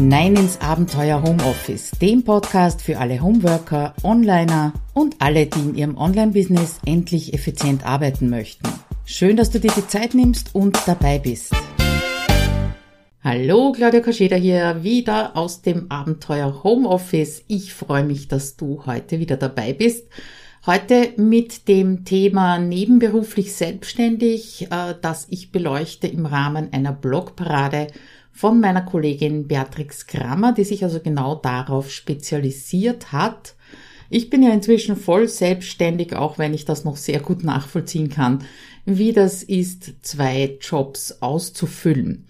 hinein ins Abenteuer Homeoffice, dem Podcast für alle Homeworker, Onliner und alle, die in ihrem Online-Business endlich effizient arbeiten möchten. Schön, dass du dir die Zeit nimmst und dabei bist. Hallo, Claudia Kascheda hier, wieder aus dem Abenteuer Homeoffice. Ich freue mich, dass du heute wieder dabei bist. Heute mit dem Thema nebenberuflich selbstständig, äh, das ich beleuchte im Rahmen einer Blogparade von meiner Kollegin Beatrix Krammer, die sich also genau darauf spezialisiert hat. Ich bin ja inzwischen voll selbstständig, auch wenn ich das noch sehr gut nachvollziehen kann, wie das ist, zwei Jobs auszufüllen.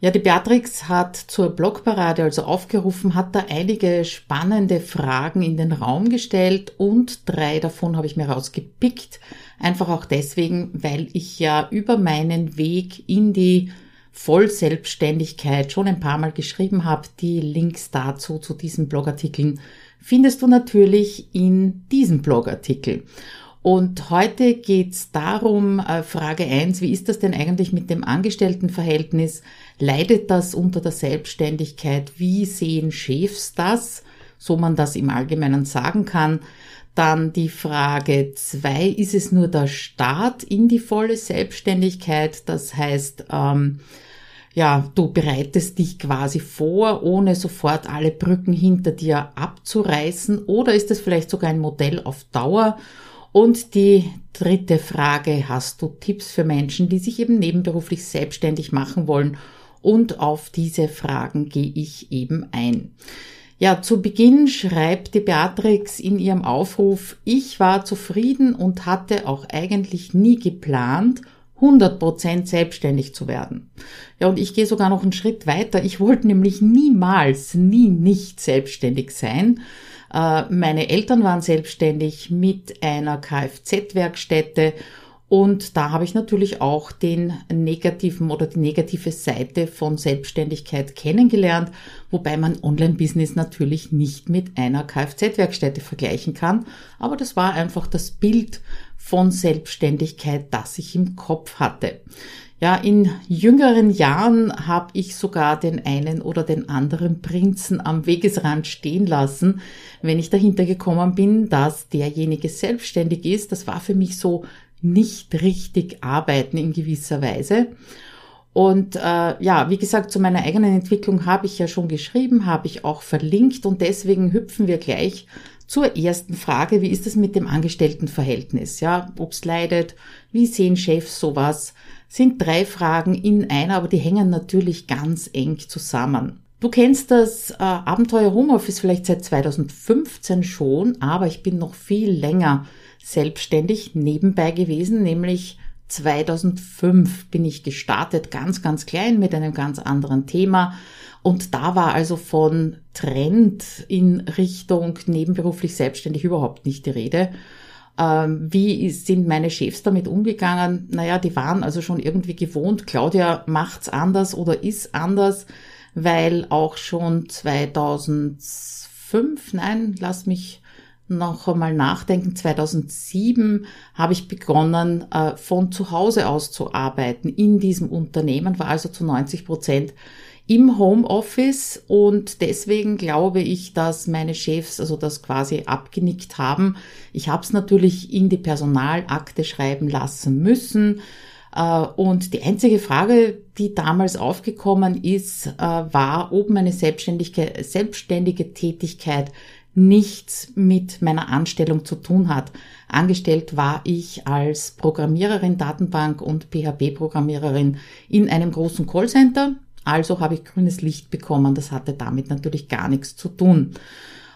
Ja, die Beatrix hat zur Blogparade also aufgerufen, hat da einige spannende Fragen in den Raum gestellt und drei davon habe ich mir rausgepickt. Einfach auch deswegen, weil ich ja über meinen Weg in die Vollselbstständigkeit schon ein paar Mal geschrieben habe. Die Links dazu zu diesen Blogartikeln findest du natürlich in diesem Blogartikel. Und heute geht's darum, äh, Frage eins: wie ist das denn eigentlich mit dem Angestelltenverhältnis? Leidet das unter der Selbstständigkeit? Wie sehen Chefs das? So man das im Allgemeinen sagen kann. Dann die Frage zwei, ist es nur der Start in die volle Selbstständigkeit? Das heißt, ähm, ja, du bereitest dich quasi vor, ohne sofort alle Brücken hinter dir abzureißen. Oder ist es vielleicht sogar ein Modell auf Dauer? Und die dritte Frage, hast du Tipps für Menschen, die sich eben nebenberuflich selbstständig machen wollen? Und auf diese Fragen gehe ich eben ein. Ja, zu Beginn schreibt die Beatrix in ihrem Aufruf, ich war zufrieden und hatte auch eigentlich nie geplant, 100% selbstständig zu werden. Ja, und ich gehe sogar noch einen Schritt weiter. Ich wollte nämlich niemals, nie nicht selbstständig sein. Äh, meine Eltern waren selbstständig mit einer Kfz-Werkstätte und da habe ich natürlich auch den negativen oder die negative Seite von Selbstständigkeit kennengelernt, wobei man Online-Business natürlich nicht mit einer Kfz-Werkstätte vergleichen kann. Aber das war einfach das Bild von Selbstständigkeit, das ich im Kopf hatte. Ja, in jüngeren Jahren habe ich sogar den einen oder den anderen Prinzen am Wegesrand stehen lassen, wenn ich dahinter gekommen bin, dass derjenige selbstständig ist. Das war für mich so nicht richtig arbeiten in gewisser Weise. Und äh, ja, wie gesagt, zu meiner eigenen Entwicklung habe ich ja schon geschrieben, habe ich auch verlinkt und deswegen hüpfen wir gleich zur ersten Frage, wie ist es mit dem Angestelltenverhältnis? Ja, ob's leidet, wie sehen Chefs sowas? Sind drei Fragen in einer, aber die hängen natürlich ganz eng zusammen. Du kennst das äh, Abenteuer Homeoffice vielleicht seit 2015 schon, aber ich bin noch viel länger selbstständig nebenbei gewesen, nämlich 2005 bin ich gestartet, ganz, ganz klein mit einem ganz anderen Thema. Und da war also von Trend in Richtung nebenberuflich selbstständig überhaupt nicht die Rede. Ähm, wie sind meine Chefs damit umgegangen? Naja, die waren also schon irgendwie gewohnt, Claudia macht's anders oder ist anders, weil auch schon 2005, nein, lass mich noch einmal nachdenken, 2007 habe ich begonnen, äh, von zu Hause aus zu arbeiten in diesem Unternehmen, war also zu 90 Prozent im Homeoffice und deswegen glaube ich, dass meine Chefs also das quasi abgenickt haben. Ich habe es natürlich in die Personalakte schreiben lassen müssen. Äh, und die einzige Frage, die damals aufgekommen ist, äh, war, ob meine selbstständige, selbstständige Tätigkeit nichts mit meiner Anstellung zu tun hat. Angestellt war ich als Programmiererin, Datenbank und PHP-Programmiererin in einem großen Callcenter. Also habe ich grünes Licht bekommen. Das hatte damit natürlich gar nichts zu tun.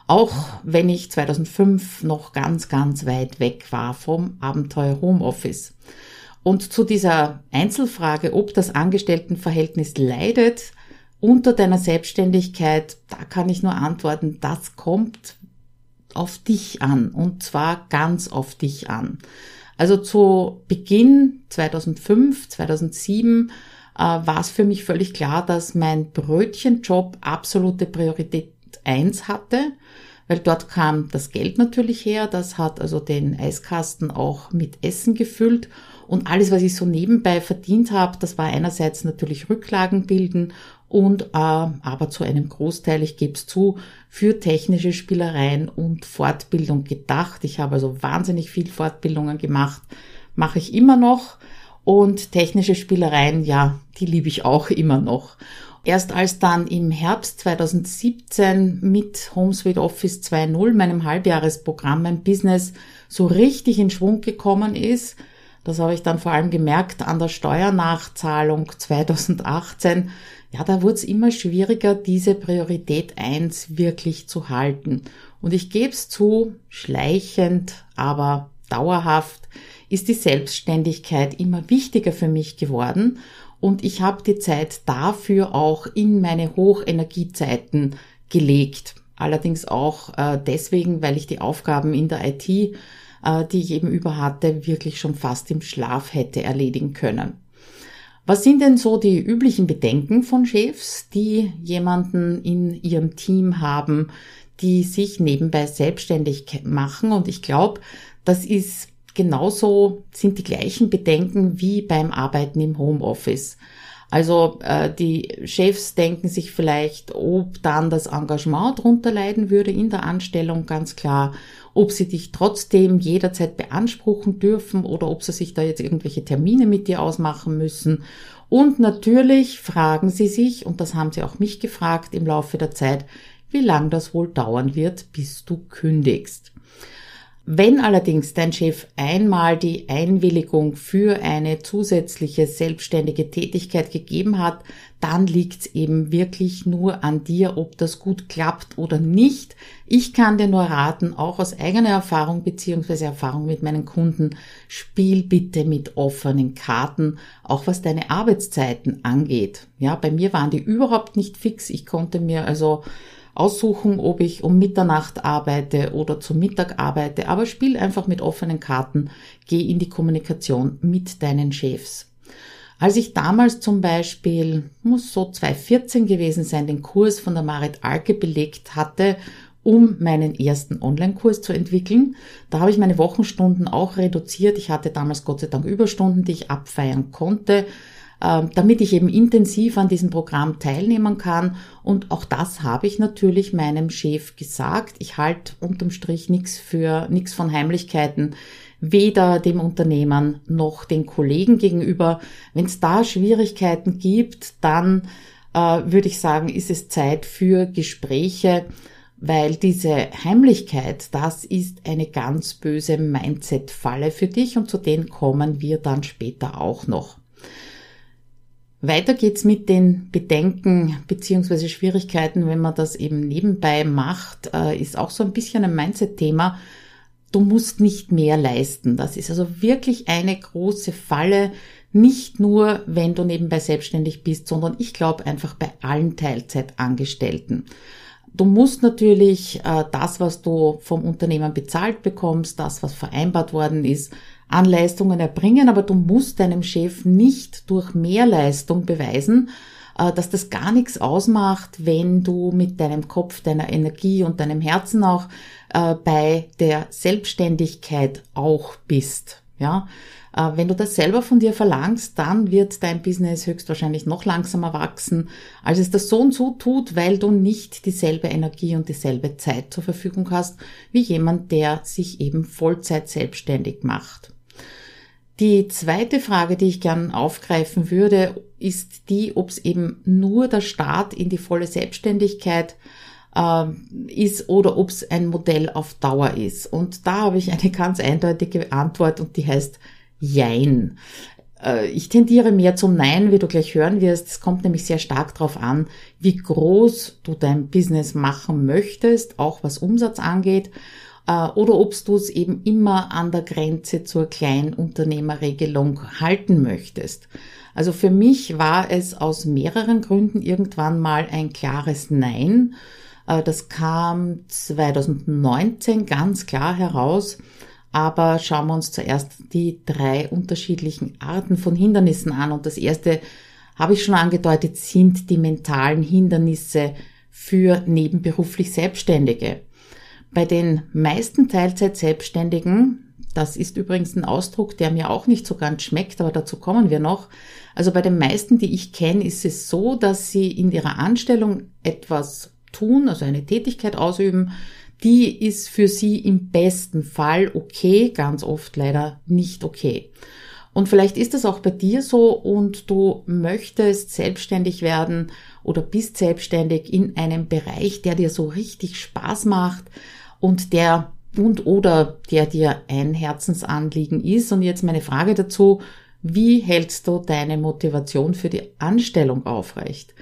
Auch wenn ich 2005 noch ganz, ganz weit weg war vom Abenteuer Homeoffice. Und zu dieser Einzelfrage, ob das Angestelltenverhältnis leidet, unter deiner Selbstständigkeit, da kann ich nur antworten, das kommt auf dich an und zwar ganz auf dich an. Also zu Beginn 2005, 2007 äh, war es für mich völlig klar, dass mein Brötchenjob absolute Priorität eins hatte, weil dort kam das Geld natürlich her, das hat also den Eiskasten auch mit Essen gefüllt und alles, was ich so nebenbei verdient habe, das war einerseits natürlich Rücklagen bilden und äh, aber zu einem Großteil, ich gebe es zu, für technische Spielereien und Fortbildung gedacht. Ich habe also wahnsinnig viel Fortbildungen gemacht, mache ich immer noch und technische Spielereien, ja, die liebe ich auch immer noch. Erst als dann im Herbst 2017 mit HomeSuite Office 2.0, meinem Halbjahresprogramm, mein Business so richtig in Schwung gekommen ist, das habe ich dann vor allem gemerkt an der Steuernachzahlung 2018, ja, da wurde es immer schwieriger, diese Priorität 1 wirklich zu halten. Und ich gebe es zu, schleichend, aber dauerhaft ist die Selbstständigkeit immer wichtiger für mich geworden und ich habe die Zeit dafür auch in meine Hochenergiezeiten gelegt. Allerdings auch äh, deswegen, weil ich die Aufgaben in der IT, äh, die ich eben über hatte, wirklich schon fast im Schlaf hätte erledigen können. Was sind denn so die üblichen Bedenken von Chefs, die jemanden in ihrem Team haben, die sich nebenbei selbstständig machen? Und ich glaube, das ist genauso, sind die gleichen Bedenken wie beim Arbeiten im Homeoffice. Also äh, die Chefs denken sich vielleicht, ob dann das Engagement drunter leiden würde in der Anstellung, ganz klar, ob sie dich trotzdem jederzeit beanspruchen dürfen oder ob sie sich da jetzt irgendwelche Termine mit dir ausmachen müssen. Und natürlich fragen sie sich, und das haben sie auch mich gefragt im Laufe der Zeit, wie lang das wohl dauern wird, bis du kündigst. Wenn allerdings dein Chef einmal die Einwilligung für eine zusätzliche selbstständige Tätigkeit gegeben hat, dann liegt es eben wirklich nur an dir, ob das gut klappt oder nicht. Ich kann dir nur raten, auch aus eigener Erfahrung beziehungsweise Erfahrung mit meinen Kunden, spiel bitte mit offenen Karten, auch was deine Arbeitszeiten angeht. Ja, bei mir waren die überhaupt nicht fix. Ich konnte mir also aussuchen, ob ich um Mitternacht arbeite oder zum Mittag arbeite, aber spiel einfach mit offenen Karten, geh in die Kommunikation mit deinen Chefs. Als ich damals zum Beispiel, muss so 2014 gewesen sein, den Kurs von der Marit Alke belegt hatte, um meinen ersten Online-Kurs zu entwickeln. Da habe ich meine Wochenstunden auch reduziert. Ich hatte damals Gott sei Dank Überstunden, die ich abfeiern konnte. Ähm, damit ich eben intensiv an diesem Programm teilnehmen kann. Und auch das habe ich natürlich meinem Chef gesagt. Ich halte unterm Strich nichts für nichts von Heimlichkeiten, weder dem Unternehmen noch den Kollegen gegenüber. Wenn es da Schwierigkeiten gibt, dann äh, würde ich sagen, ist es Zeit für Gespräche, weil diese Heimlichkeit, das ist eine ganz böse Mindset-Falle für dich und zu denen kommen wir dann später auch noch. Weiter geht's mit den Bedenken beziehungsweise Schwierigkeiten, wenn man das eben nebenbei macht, äh, ist auch so ein bisschen ein Mindset-Thema. Du musst nicht mehr leisten. Das ist also wirklich eine große Falle. Nicht nur, wenn du nebenbei selbstständig bist, sondern ich glaube einfach bei allen Teilzeitangestellten. Du musst natürlich äh, das, was du vom Unternehmen bezahlt bekommst, das, was vereinbart worden ist, an Leistungen erbringen, aber du musst deinem Chef nicht durch Mehrleistung beweisen, äh, dass das gar nichts ausmacht, wenn du mit deinem Kopf, deiner Energie und deinem Herzen auch äh, bei der Selbstständigkeit auch bist. Ja, äh, wenn du das selber von dir verlangst, dann wird dein Business höchstwahrscheinlich noch langsamer wachsen, als es das so und so tut, weil du nicht dieselbe Energie und dieselbe Zeit zur Verfügung hast wie jemand, der sich eben Vollzeit selbstständig macht. Die zweite Frage, die ich gern aufgreifen würde, ist die, ob es eben nur der Start in die volle Selbstständigkeit äh, ist oder ob es ein Modell auf Dauer ist. Und da habe ich eine ganz eindeutige Antwort und die heißt Jein. Äh, ich tendiere mehr zum Nein, wie du gleich hören wirst. Es kommt nämlich sehr stark darauf an, wie groß du dein Business machen möchtest, auch was Umsatz angeht oder ob du es eben immer an der Grenze zur Kleinunternehmerregelung halten möchtest. Also für mich war es aus mehreren Gründen irgendwann mal ein klares Nein. Äh, das kam 2019 ganz klar heraus. Aber schauen wir uns zuerst die drei unterschiedlichen Arten von Hindernissen an. Und das erste habe ich schon angedeutet, sind die mentalen Hindernisse für nebenberuflich Selbstständige. Bei den meisten Teilzeit-Selbstständigen, Das ist übrigens ein Ausdruck, der mir auch nicht so ganz schmeckt, aber dazu kommen wir noch. Also bei den meisten, die ich kenne, ist es so, dass sie in ihrer Anstellung etwas tun, also eine Tätigkeit ausüben, die ist für sie im besten Fall okay, ganz oft leider nicht okay. Und vielleicht ist das auch bei dir so und du möchtest selbstständig werden oder bist selbstständig in einem Bereich, der dir so richtig Spaß macht und der und oder der dir ein Herzensanliegen ist. Und jetzt meine Frage dazu, wie hältst du deine Motivation für die Anstellung aufrecht?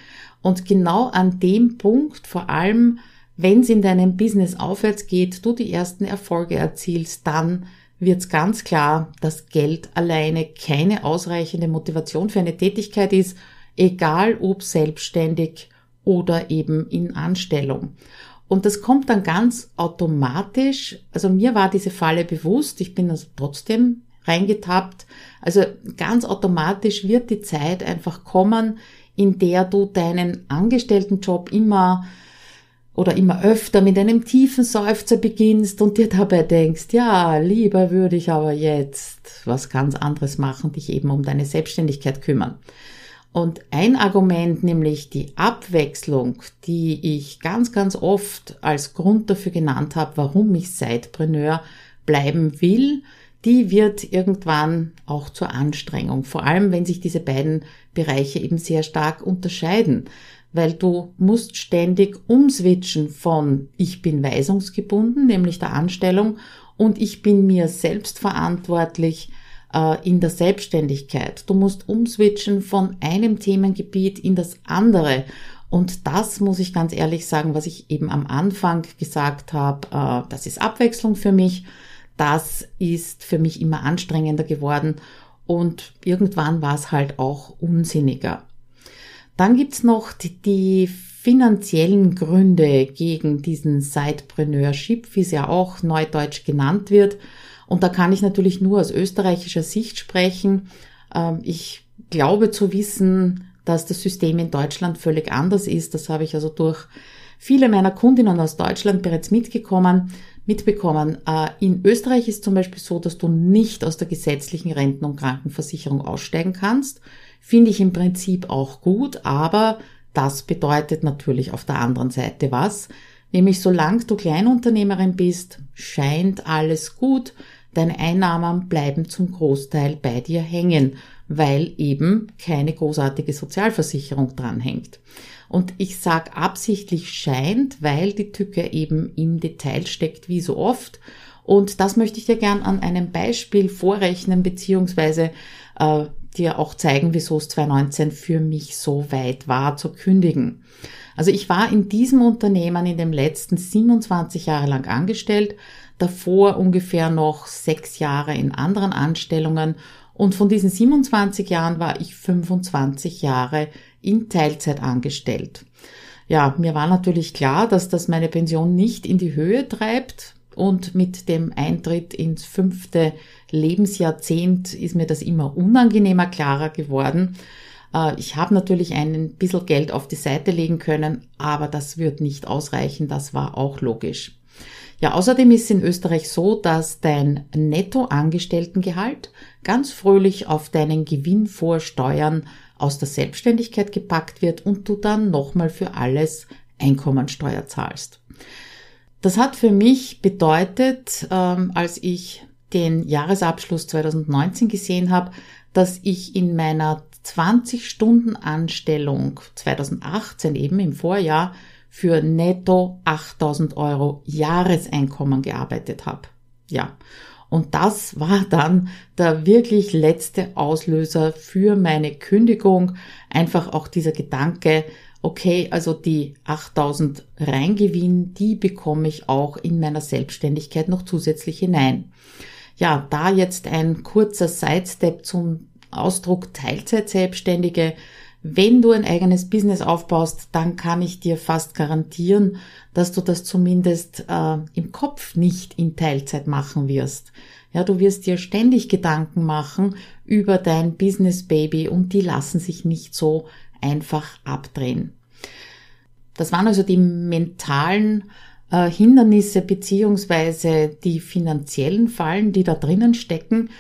Und genau an dem Punkt, vor allem wenn es in deinem Business aufwärts geht, du die ersten Erfolge erzielst, dann wird es ganz klar, dass Geld alleine keine ausreichende Motivation für eine Tätigkeit ist, egal ob selbstständig oder eben in Anstellung. Und das kommt dann ganz automatisch. Also mir war diese Falle bewusst. Ich bin also trotzdem reingetappt. Also ganz automatisch wird die Zeit einfach kommen, in der du deinen Angestelltenjob immer oder immer öfter mit einem tiefen Seufzer beginnst und dir dabei denkst, ja, lieber würde ich aber jetzt was ganz anderes machen, dich eben um deine Selbstständigkeit kümmern. Und ein Argument, nämlich die Abwechslung, die ich ganz, ganz oft als Grund dafür genannt habe, warum ich Sidepreneur bleiben will, die wird irgendwann auch zur Anstrengung. Vor allem, wenn sich diese beiden Bereiche eben sehr stark unterscheiden weil du musst ständig umswitchen von ich bin weisungsgebunden, nämlich der Anstellung, und ich bin mir selbst verantwortlich äh, in der Selbstständigkeit. Du musst umswitchen von einem Themengebiet in das andere. Und das muss ich ganz ehrlich sagen, was ich eben am Anfang gesagt habe, äh, das ist Abwechslung für mich. Das ist für mich immer anstrengender geworden und irgendwann war es halt auch unsinniger. Dann gibt's noch die, finanziellen Gründe gegen diesen Sidepreneurship, wie es ja auch neudeutsch genannt wird. Und da kann ich natürlich nur aus österreichischer Sicht sprechen. Ähm, ich glaube zu wissen, dass das System in Deutschland völlig anders ist. Das habe ich also durch viele meiner Kundinnen aus Deutschland bereits mitgekommen, mitbekommen. Äh, in Österreich ist zum Beispiel so, dass du nicht aus der gesetzlichen Renten- und Krankenversicherung aussteigen kannst. Finde ich im Prinzip auch gut, aber das bedeutet natürlich auf der anderen Seite was. Nämlich solange du Kleinunternehmerin bist, scheint alles gut, deine Einnahmen bleiben zum Großteil bei dir hängen, weil eben keine großartige Sozialversicherung dranhängt. Und ich sag absichtlich scheint, weil die Tücke eben im Detail steckt, wie so oft. Und das möchte ich dir gern an einem Beispiel vorrechnen, beziehungsweise äh, dir auch zeigen, wieso es 2019 für mich so weit war zu kündigen. Also ich war in diesem Unternehmen in den letzten 27 Jahre lang angestellt, davor ungefähr noch sechs Jahre in anderen Anstellungen und von diesen 27 Jahren war ich 25 Jahre in Teilzeit angestellt. Ja, mir war natürlich klar, dass das meine Pension nicht in die Höhe treibt und mit dem Eintritt ins fünfte Lebensjahrzehnt ist mir das immer unangenehmer klarer geworden. Äh, ich habe natürlich ein bisschen Geld auf die Seite legen können, aber das wird nicht ausreichen, das war auch logisch. Ja, außerdem ist es in Österreich so, dass dein Nettoangestelltengehalt ganz fröhlich auf deinen Gewinn vor Steuern aus der Selbstständigkeit gepackt wird und du dann nochmal für alles Einkommensteuer zahlst. Das hat für mich bedeutet, ähm, als ich den Jahresabschluss 2019 gesehen habe, dass ich in meiner 20-Stunden-Anstellung 2018 eben im Vorjahr für netto 8000 Euro Jahreseinkommen gearbeitet habe. Ja. Und das war dann der wirklich letzte Auslöser für meine Kündigung. Einfach auch dieser Gedanke, okay, also die 8000 Reingewinn, die bekomme ich auch in meiner Selbstständigkeit noch zusätzlich hinein. Ja, da jetzt ein kurzer Sidestep zum Ausdruck Teilzeit-Selbstständige. Wenn du ein eigenes Business aufbaust, dann kann ich dir fast garantieren, dass du das zumindest äh, im Kopf nicht in Teilzeit machen wirst. Ja, du wirst dir ständig Gedanken machen über dein Business Baby und die lassen sich nicht so einfach abdrehen. Das waren also die mentalen äh, Hindernisse beziehungsweise die finanziellen Fallen, die da drinnen stecken.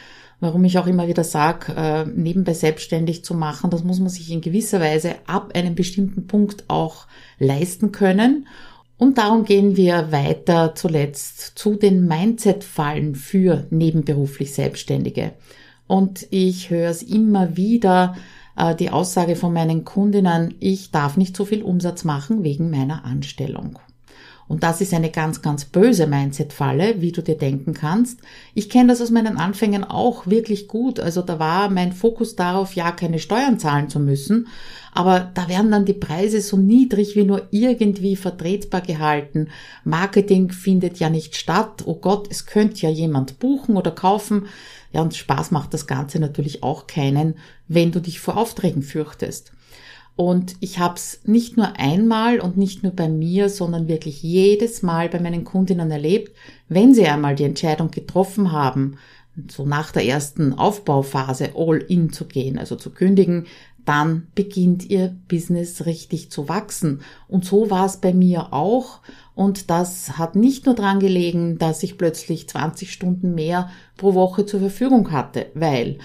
Warum ich auch immer wieder sage, äh, nebenbei selbstständig zu machen, das muss man sich in gewisser Weise ab einem bestimmten Punkt auch leisten können. Und darum gehen wir weiter zuletzt zu den Mindset-Fallen für nebenberuflich Selbstständige. Und ich höre es immer wieder, äh, die Aussage von meinen Kundinnen, ich darf nicht so viel Umsatz machen wegen meiner Anstellung. Und das ist eine ganz, ganz böse Mindset-Falle, wie du dir denken kannst. Ich kenne das aus meinen Anfängen auch wirklich gut. Also da war mein Fokus darauf, ja, keine Steuern zahlen zu müssen. Aber da werden dann die Preise so niedrig wie nur irgendwie vertretbar gehalten. Marketing findet ja nicht statt. Oh Gott, es könnte ja jemand buchen oder kaufen. Ja, und Spaß macht das Ganze natürlich auch keinen, wenn du dich vor Aufträgen fürchtest. Und ich habe es nicht nur einmal und nicht nur bei mir, sondern wirklich jedes Mal bei meinen Kundinnen erlebt, wenn sie einmal die Entscheidung getroffen haben, so nach der ersten Aufbauphase all in zu gehen, also zu kündigen, dann beginnt ihr Business richtig zu wachsen. Und so war es bei mir auch. Und das hat nicht nur dran gelegen, dass ich plötzlich 20 Stunden mehr pro Woche zur Verfügung hatte, weil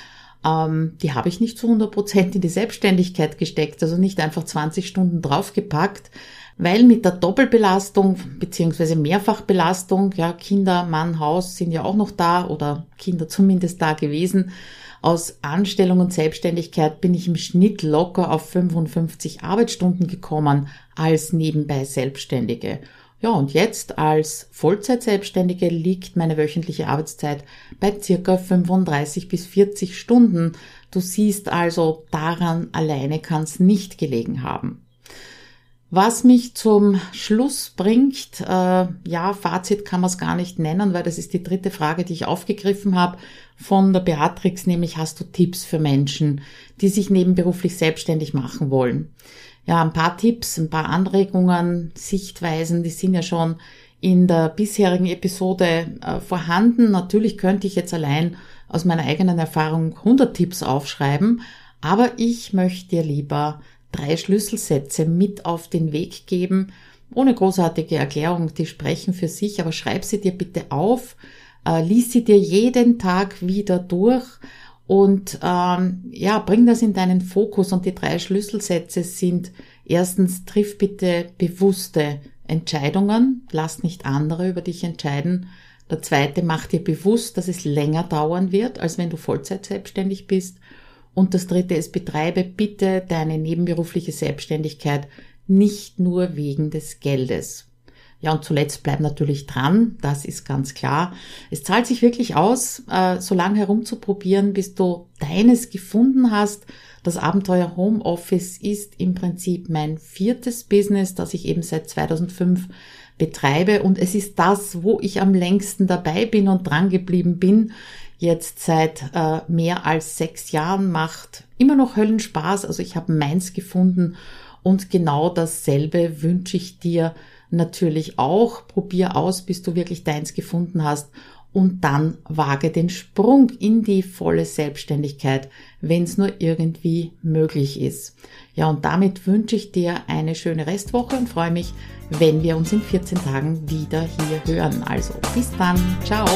ähm, die habe ich nicht zu 100 Prozent in die Selbstständigkeit gesteckt, also nicht einfach 20 Stunden draufgepackt, weil mit der Doppelbelastung beziehungsweise Mehrfachbelastung, ja, Kinder, Mann, Haus sind ja auch noch da oder Kinder zumindest da gewesen. Aus Anstellung und Selbstständigkeit bin ich im Schnitt locker auf 55 Arbeitsstunden gekommen als nebenbei Selbstständige. Ja, und jetzt als Vollzeitselbstständige liegt meine wöchentliche Arbeitszeit bei circa 35 bis 40 Stunden. Du siehst also, daran alleine kann es nicht gelegen haben. Was mich zum Schluss bringt, äh, ja, Fazit kann man es gar nicht nennen, weil das ist die dritte Frage, die ich aufgegriffen habe von der Beatrix, nämlich hast du Tipps für Menschen, die sich nebenberuflich selbstständig machen wollen? Ja, ein paar Tipps, ein paar Anregungen, Sichtweisen, die sind ja schon in der bisherigen Episode äh, vorhanden. Natürlich könnte ich jetzt allein aus meiner eigenen Erfahrung 100 Tipps aufschreiben, aber ich möchte dir lieber drei Schlüsselsätze mit auf den Weg geben, ohne großartige Erklärung, die sprechen für sich, aber schreib sie dir bitte auf, äh, lies sie dir jeden Tag wieder durch und ähm, ja, bring das in deinen Fokus. Und die drei Schlüsselsätze sind erstens, triff bitte bewusste Entscheidungen, lass nicht andere über dich entscheiden. Der zweite, mach dir bewusst, dass es länger dauern wird, als wenn du Vollzeit selbstständig bist. Und das dritte ist, betreibe bitte deine nebenberufliche Selbstständigkeit nicht nur wegen des Geldes. Ja, und zuletzt bleib natürlich dran, das ist ganz klar. Es zahlt sich wirklich aus, äh, so lange herumzuprobieren, bis du deines gefunden hast. Das Abenteuer Homeoffice ist im Prinzip mein viertes Business, das ich eben seit 2005 betreibe und es ist das, wo ich am längsten dabei bin und dran geblieben bin. Jetzt seit äh, mehr als sechs Jahren macht immer noch Höllenspaß. Also ich habe meins gefunden und genau dasselbe wünsche ich dir natürlich auch. Probier aus, bis du wirklich deins gefunden hast und dann wage den Sprung in die volle Selbstständigkeit, wenn es nur irgendwie möglich ist. Ja, und damit wünsche ich dir eine schöne Restwoche und freue mich, wenn wir uns in 14 Tagen wieder hier hören. Also bis dann, ciao.